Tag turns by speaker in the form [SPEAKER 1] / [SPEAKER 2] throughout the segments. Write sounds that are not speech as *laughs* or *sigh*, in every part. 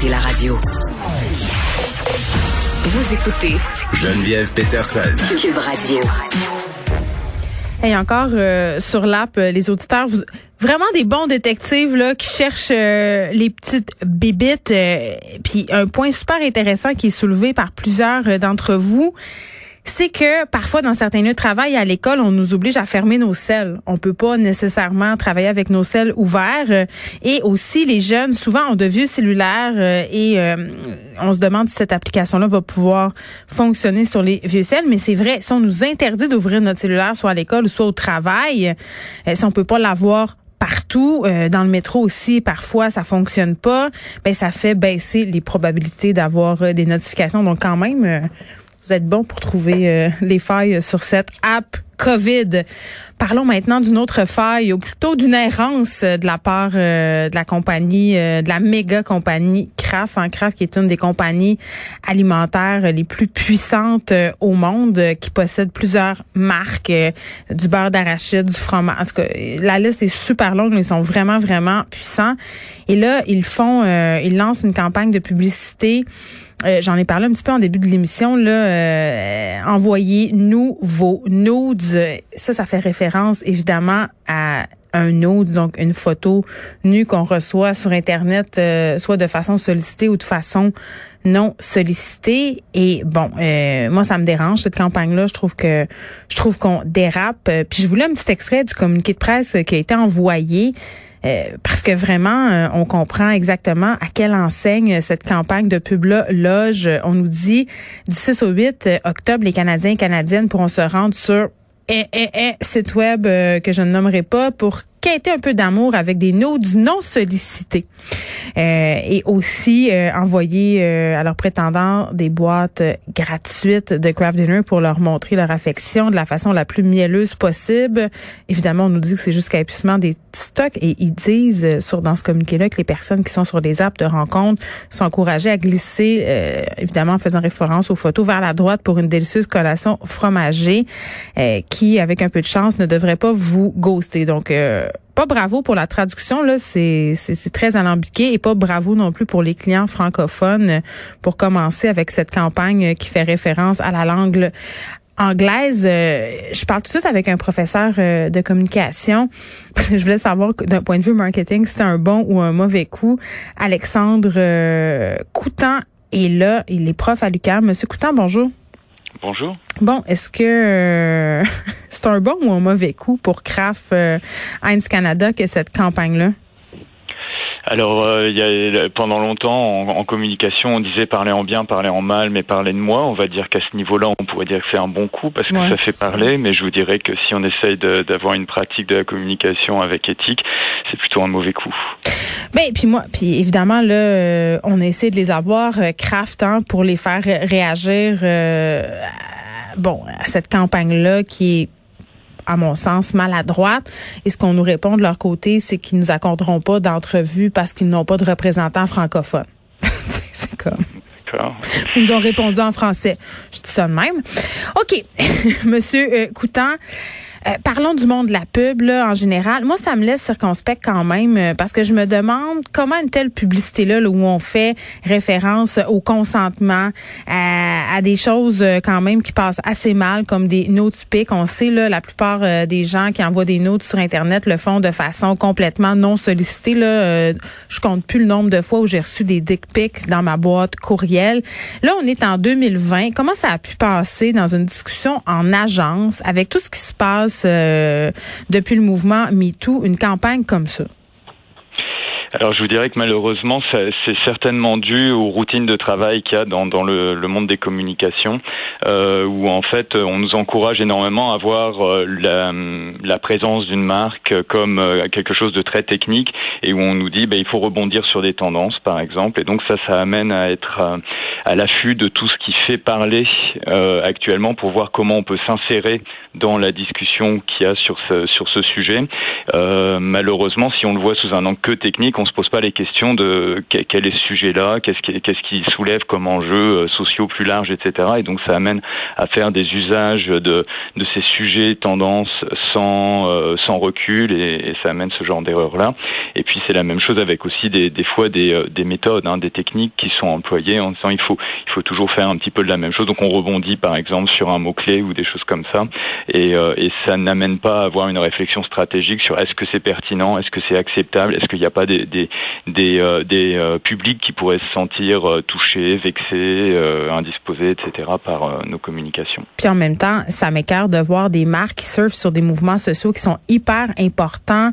[SPEAKER 1] écoutez la radio. Vous écoutez
[SPEAKER 2] Geneviève Peterson.
[SPEAKER 1] Cube Radio.
[SPEAKER 3] Et encore euh, sur l'app, euh, les auditeurs, vous, vraiment des bons détectives là qui cherchent euh, les petites bébites. Puis un point super intéressant qui est soulevé par plusieurs d'entre vous, c'est que parfois dans certains lieux de travail à l'école, on nous oblige à fermer nos selles. On peut pas nécessairement travailler avec nos selles ouverts. Et aussi, les jeunes, souvent, ont de vieux cellulaires euh, et euh, on se demande si cette application-là va pouvoir fonctionner sur les vieux celles. Mais c'est vrai, si on nous interdit d'ouvrir notre cellulaire, soit à l'école soit au travail, euh, si on peut pas l'avoir partout, dans le métro aussi, parfois ça fonctionne pas, ben ça fait baisser les probabilités d'avoir des notifications. Donc quand même, vous êtes bon pour trouver euh, les failles sur cette app COVID. Parlons maintenant d'une autre faille, ou plutôt d'une errance de la part euh, de la compagnie, euh, de la méga compagnie Kraft, hein, Kraft qui est une des compagnies alimentaires les plus puissantes au monde, qui possède plusieurs marques, du beurre d'arachide, du fromage. La liste est super longue, mais ils sont vraiment, vraiment puissants. Et là, ils font, ils lancent une campagne de publicité euh, j'en ai parlé un petit peu en début de l'émission, là, euh, envoyez-nous vos nudes. Ça, ça fait référence évidemment à un nude, donc une photo nue qu'on reçoit sur Internet, euh, soit de façon sollicitée ou de façon non sollicitée. Et bon, moi, ça me dérange cette campagne-là. Je trouve que je trouve qu'on dérape. Puis je voulais un petit extrait du communiqué de presse qui a été envoyé. Euh, parce que vraiment, euh, on comprend exactement à quelle enseigne cette campagne de pub-là loge. On nous dit du 6 au 8 octobre, les Canadiens et Canadiennes pourront se rendre sur un, site web euh, que je ne nommerai pas pour quêter un peu d'amour avec des notes non sollicités euh, et aussi euh, envoyer euh, à leurs prétendants des boîtes gratuites de craft dinner pour leur montrer leur affection de la façon la plus mielleuse possible. Évidemment, on nous dit que c'est jusqu'à épuisement des stocks et ils disent sur dans ce communiqué-là que les personnes qui sont sur des apps de rencontre sont encouragées à glisser, évidemment en faisant référence aux photos vers la droite pour une délicieuse collation fromagée qui, avec un peu de chance, ne devrait pas vous ghoster. Donc pas bravo pour la traduction là, c'est très alambiqué et pas bravo non plus pour les clients francophones pour commencer avec cette campagne qui fait référence à la langue anglaise. Euh, je parle tout de suite avec un professeur euh, de communication *laughs* parce que je voulais savoir d'un point de vue marketing c'était un bon ou un mauvais coup. Alexandre euh, Coutan est là, il est prof à l'UQAM. Monsieur Coutan, bonjour.
[SPEAKER 4] Bonjour.
[SPEAKER 3] Bon, est-ce que euh, *laughs* c'est un bon ou un mauvais coup pour Kraft euh, Heinz Canada que cette campagne-là?
[SPEAKER 4] Alors, euh, il y a, pendant longtemps, en, communication, on disait parler en bien, parler en mal, mais parler de moi. On va dire qu'à ce niveau-là, on pourrait dire que c'est un bon coup parce que ça fait parler, mais je vous dirais que si on essaye d'avoir une pratique de la communication avec éthique, c'est plutôt un mauvais coup.
[SPEAKER 3] Ben, puis moi, puis évidemment, là, euh, on essaie de les avoir, euh, Kraft, hein, pour les faire réagir, bon, à cette campagne-là qui est à mon sens, maladroite. Et ce qu'on nous répond de leur côté, c'est qu'ils nous accorderont pas d'entrevue parce qu'ils n'ont pas de représentants francophones. *laughs* c'est comme. Ils nous ont répondu en français. Je dis ça de même. OK. *laughs* Monsieur euh, Coutant, euh, parlons du monde de la pub là, en général. Moi, ça me laisse circonspect quand même euh, parce que je me demande comment une telle publicité-là où on fait référence au consentement, à, des choses euh, quand même qui passent assez mal, comme des notes typiques. On sait, là, la plupart des gens qui envoient des notes sur Internet le font de façon complètement non sollicitée. Là. je compte plus le nombre de fois où j'ai reçu des dick pics dans ma boîte courriel. Là, on est en 2020. Comment ça a pu passer dans une discussion en agence avec tout ce qui se passe euh, depuis le mouvement MeToo, une campagne comme ça?
[SPEAKER 4] Alors je vous dirais que malheureusement, c'est certainement dû aux routines de travail qu'il y a dans, dans le, le, monde des communications, euh, où en fait on nous encourage énormément à voir euh, la, la, présence d'une marque comme euh, quelque chose de très technique et où on nous dit ben, il faut rebondir sur des tendances par exemple et donc ça ça amène à être euh, à, l'affût de tout ce qui fait parler actuellement pour voir comment on peut s'insérer dans la discussion qu'il y a sur ce sur ce sujet. malheureusement, si on le voit sous un angle que technique, qu'on se pose pas les questions de quel est ce sujet-là, qu'est-ce qui, qu'est-ce qui soulève comme enjeux sociaux plus larges, etc. Et donc ça amène à faire des usages de, de ces sujets, tendances sans, sans recul et, ça amène ce genre d'erreur-là. Et puis c'est la même chose avec aussi des, des fois des, des méthodes, hein, des techniques qui sont employées en disant il faut, il faut toujours faire un petit peu de la même chose. Donc on rebondit par exemple sur un mot-clé ou des choses comme ça. Et, et ça n'amène pas à avoir une réflexion stratégique sur est-ce que c'est pertinent, est-ce que c'est acceptable, est-ce qu'il n'y a pas des, des, des, euh, des euh, publics qui pourraient se sentir euh, touchés, vexés, indisposés, etc. par nos communications.
[SPEAKER 3] Puis en même temps, ça m'écœure de voir des marques qui surfent sur des mouvements sociaux qui sont hyper importants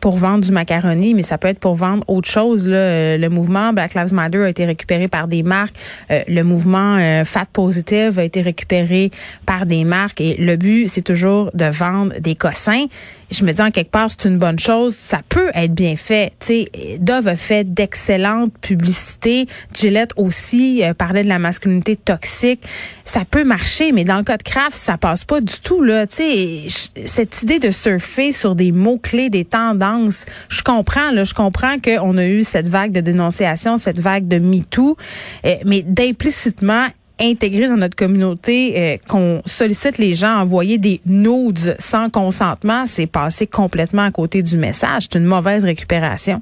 [SPEAKER 3] pour vendre du macaroni, mais ça peut être pour vendre autre chose. Là. Le mouvement Black Lives Matter a été récupéré par des marques. le mouvement Fat Positive a été récupéré par des marques. Et le but, c'est toujours de vendre des cossins je me dis en quelque part c'est une bonne chose. Ça peut être bien fait. Sais, Dove a fait d'excellentes publicités. Gillette aussi euh, parlait de la masculinité toxique. Ça peut marcher, mais dans le cas de Kraft, ça passe pas du tout là. Sais, cette idée de surfer sur des mots clés, des tendances, je comprends je comprends qu'on a eu cette vague de dénonciation, cette vague de MeToo, euh, mais d'implicitement intégrer dans notre communauté euh, qu'on sollicite les gens à envoyer des nudes sans consentement, c'est passer complètement à côté du message. C'est une mauvaise récupération.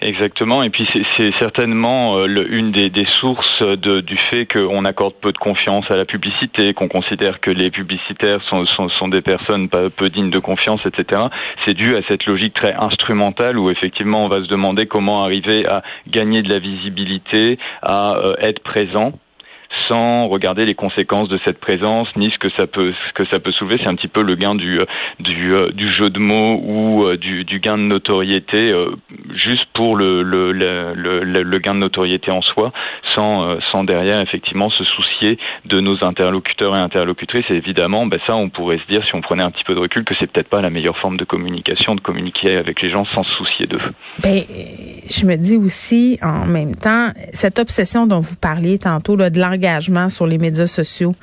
[SPEAKER 4] Exactement, et puis c'est certainement euh, une des, des sources de, du fait qu'on accorde peu de confiance à la publicité, qu'on considère que les publicitaires sont, sont, sont, des personnes pas peu dignes de confiance, etc. C'est dû à cette logique très instrumentale où effectivement on va se demander comment arriver à gagner de la visibilité, à euh, être présent sans regarder les conséquences de cette présence ni ce que ça peut soulever. C'est un petit peu le gain du euh, du jeu de mots ou euh, du, gain de notoriété euh, juste pour le gain de notoriété en soi, sans derrière effectivement se soucier de nos interlocuteurs et interlocutrices. Évidemment, ben ça, on pourrait se dire si on prenait un petit peu de recul que c'est peut-être pas la meilleure forme de communication, de communiquer avec les gens sans se soucier d'eux.
[SPEAKER 3] Ben, je me dis aussi en même temps cette obsession dont vous parliez tantôt de sur les médias sociaux.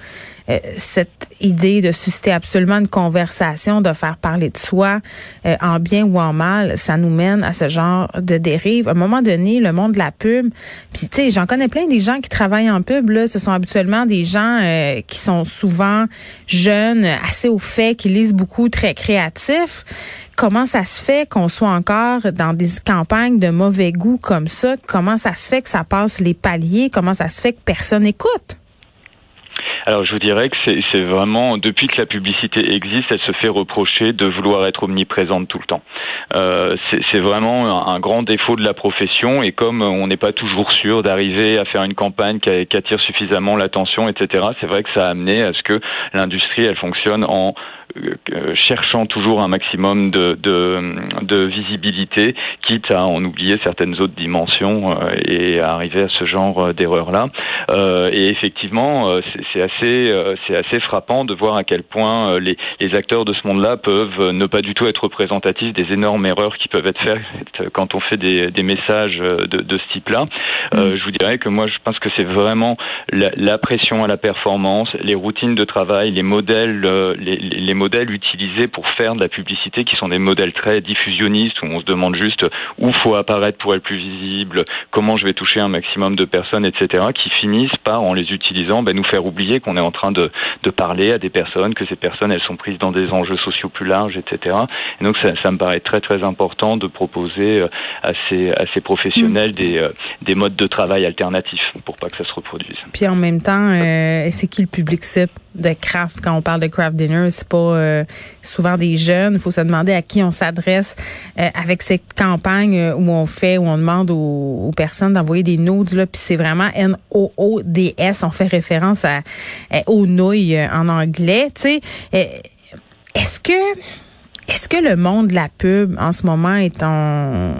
[SPEAKER 3] Euh, cette idée de susciter absolument une conversation, de faire parler de soi euh, en bien ou en mal, ça nous mène à ce genre de dérive. À un moment donné, le monde de la pub, puis tu sais, j'en connais plein des gens qui travaillent en pub là, ce sont habituellement des gens euh, qui sont souvent jeunes, assez au fait, qui lisent beaucoup, très créatifs. Comment ça se fait qu'on soit encore dans des campagnes de mauvais goût comme ça? Comment ça se fait que ça passe les paliers? Comment ça se fait que personne n'écoute?
[SPEAKER 4] Alors je vous dirais que c'est vraiment depuis que la publicité existe, elle se fait reprocher de vouloir être omniprésente tout le temps. Euh, c'est vraiment un, grand défaut de la profession et comme on n'est pas toujours sûr d'arriver à faire une campagne qui, attire suffisamment l'attention, etc. C'est vrai que ça a amené à ce que l'industrie elle fonctionne en euh, cherchant toujours un maximum de, de, de, visibilité, quitte à en oublier certaines autres dimensions euh, et à arriver à ce genre d'erreur-là. Euh, et effectivement, c'est assez, c'est assez frappant de voir à quel point les, les acteurs de ce monde-là peuvent ne pas du tout être représentatifs des énormes erreurs qui peuvent être faites quand on fait des, des messages de, de ce type-là. Mm. je vous dirais que moi, je pense que c'est vraiment la, la, pression à la performance, les routines de travail, les modèles, les, les modèles utilisés pour faire de la publicité qui sont des modèles très diffusionnistes où on se demande juste où faut apparaître pour être plus visible, comment je vais toucher un maximum de personnes, etc., qui finissent par, en les utilisant, ben, nous faire oublier qu'on est en train de, de parler à des personnes, que ces personnes, elles sont prises dans des enjeux sociaux plus larges, etc. Et donc, ça, ça me paraît très, très important de proposer euh, à ces, à ces professionnels mm. des, euh, des modes de travail alternatifs pour pas que ça se reproduise.
[SPEAKER 3] Puis en même temps, euh, c'est qui le public cible de craft quand on parle de craft dinner? C'est pas euh, souvent des jeunes. Il faut se demander à qui on s'adresse euh, avec cette campagne euh, où on fait, où on demande aux, personnes d'envoyer des notes. Là, puis c'est vraiment N-O-O-D-S. On fait référence à, aux nouilles en anglais. Tu sais, est-ce que est-ce que le monde de la pub en ce moment est en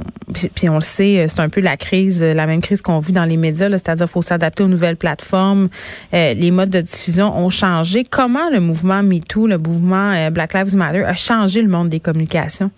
[SPEAKER 3] puis on le sait, c'est un peu la crise, la même crise qu'on vit dans les médias, c'est-à-dire faut s'adapter aux nouvelles plateformes, euh, les modes de diffusion ont changé. Comment le mouvement MeToo, le mouvement euh, Black Lives Matter a changé le monde des communications?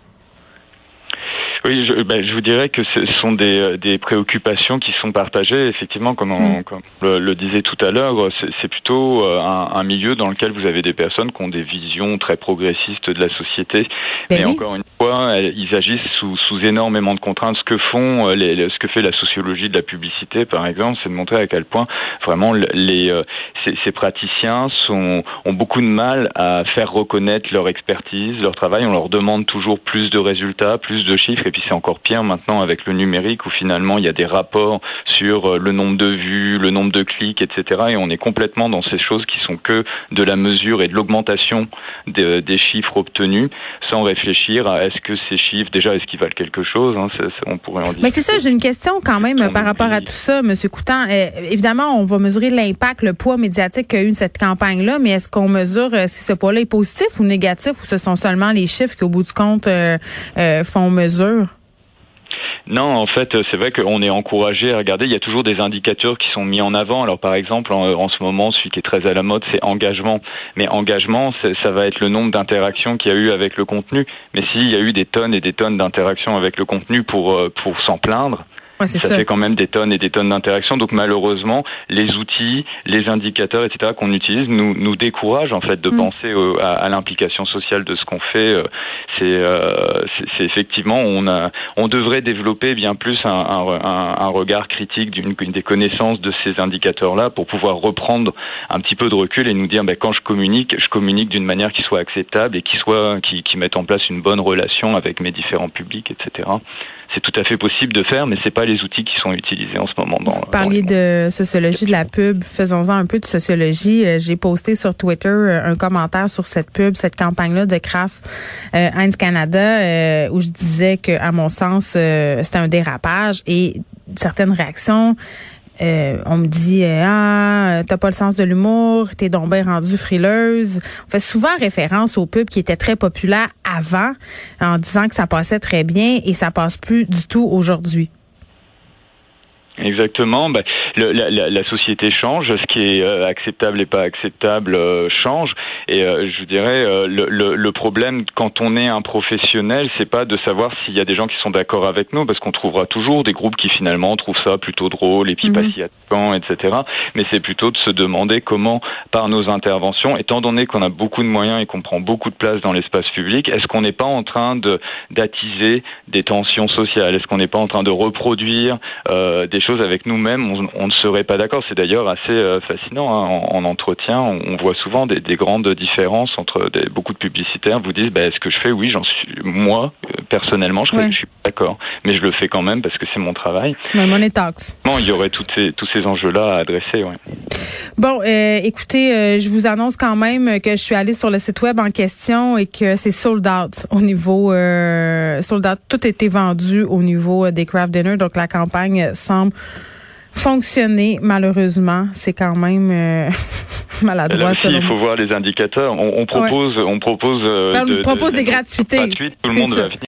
[SPEAKER 4] Oui, je, ben, je vous dirais que ce sont des, euh, des préoccupations qui sont partagées. Effectivement, comme on,
[SPEAKER 3] Mm.
[SPEAKER 4] comme le, le disait tout à l'heure, c'est c'est plutôt euh, un, un milieu dans lequel vous avez des personnes qui ont des visions très progressistes de la société.
[SPEAKER 3] Ben
[SPEAKER 4] Mais
[SPEAKER 3] oui.
[SPEAKER 4] encore une fois, ils agissent sous, sous énormément de contraintes. Ce que font, euh, les, ce que fait la sociologie de la publicité, par exemple, c'est de montrer à quel point vraiment le- les euh, ces, ces praticiens sont, ont beaucoup de mal à faire reconnaître leur expertise, leur travail. On leur demande toujours plus de résultats, plus de chiffres, et puis c'est encore pire maintenant avec le numérique où finalement il y a des rapports sur euh, le nombre de vues, le nombre de clics, etc. Et on est complètement dans ces choses qui sont que de la mesure et de l'augmentation des, des chiffres obtenus, sans réfléchir à est-ce que ces chiffres déjà est-ce qu'ils valent quelque chose. hein, on pourrait en discuter.
[SPEAKER 3] Mais c'est ça, j'ai une question quand même par rapport à tout ça, Monsieur Coutan. Euh, évidemment, on va mesurer l'impact, le poids médiatique qu'a eu cette campagne-là, mais est-ce qu'on mesure euh, si ce poids-là est positif ou négatif, ou ce sont seulement les chiffres qui, au bout du compte, euh, font mesure?
[SPEAKER 4] Non, en fait, euh, c'est vrai qu'on est encouragé à regarder. Il y a toujours des indicateurs qui sont mis en avant. Alors, par exemple, en, en ce moment, celui qui est très à la mode, c'est engagement. Mais engagement, ça va être le nombre d'interactions qu'il y a eu avec le contenu. Mais s'il y a eu des tonnes et des tonnes d'interactions avec le contenu pour euh, pour s'en plaindre,
[SPEAKER 3] Ouais,
[SPEAKER 4] ça,
[SPEAKER 3] ça.
[SPEAKER 4] fait quand même des tonnes et des tonnes d'interactions. Donc malheureusement, les outils, les indicateurs, etc. qu'on utilise nous nous découragent en fait de
[SPEAKER 3] Mm.
[SPEAKER 4] penser au- à, à l'implication sociale de ce qu'on fait. Euh, C'est euh, effectivement on a on devrait développer bien plus un, un, un- un regard critique d'une des connaissances de ces indicateurs-là pour pouvoir reprendre un petit peu de recul et nous dire ben, quand je communique, je communique d'une manière qui soit acceptable et qui soit qui, qui mette en place une bonne relation avec mes différents publics, etc. C'est tout à fait possible de faire, mais c'est pas les outils qui sont utilisés en ce moment. Dans,
[SPEAKER 3] Vous parliez de sociologie de la pub. Faisons-en un peu de sociologie. Euh, J'ai posté sur Twitter euh, un commentaire sur cette pub, cette campagne-là de Kraft euh, Heinz Canada, euh, où je disais que, à mon sens, euh, c'était un dérapage et certaines réactions. euh, on me dit euh, ah t'as pas le sens de l'humour t'es donc bien rendue frileuse on fait souvent référence aux pubs qui étaient très populaires avant en disant que ça passait très bien et ça passe plus du tout aujourd'hui
[SPEAKER 4] Exactement. Ben, le- la, la- société change, ce qui est euh, acceptable et pas acceptable euh, change. Et euh, je dirais euh, le, le, le problème quand on est un professionnel, c'est pas de savoir s'il y a des gens qui sont d'accord avec nous, parce qu'on trouvera toujours des groupes qui finalement trouvent ça plutôt drôle et puis pas si attaquant, etc. Mais c'est plutôt de se demander comment, par nos interventions, étant donné qu'on a beaucoup de moyens et qu'on prend beaucoup de place dans l'espace public, est-ce qu'on n'est pas en train de d'attiser des tensions sociales? Est-ce qu'on n'est pas en train de reproduire euh, des choses avec nous-mêmes? On, on ne serait pas d'accord. C'est d'ailleurs assez euh, fascinant. hein. En, en entretien, on, on voit souvent des, des grandes différences entre des, beaucoup de publicitaires vous disent bah, est-ce que je fais? Oui, j'en suis. Moi, euh, personnellement, je,
[SPEAKER 3] Ouais.
[SPEAKER 4] je suis d'accord, mais je le fais quand même parce que c'est mon travail.
[SPEAKER 3] Mais Money Talks.
[SPEAKER 4] Bon, il y aurait toutes ces, tous ces enjeux-là à adresser. Ouais.
[SPEAKER 3] Bon, euh, écoutez, euh, je vous annonce quand même que je suis allée sur le site web en question et que c'est sold out au niveau euh, sold out. Tout été vendu au niveau euh, des craft dinner, donc la campagne semble fonctionner. Malheureusement, c'est quand même euh, *laughs* maladroit.
[SPEAKER 4] Là aussi, il faut voir les indicateurs. On, on propose, on propose, euh,
[SPEAKER 3] Ben, on
[SPEAKER 4] de-
[SPEAKER 3] propose
[SPEAKER 4] de-
[SPEAKER 3] des gratuités.
[SPEAKER 4] gratuites. Tout le monde
[SPEAKER 3] ça.
[SPEAKER 4] va venir.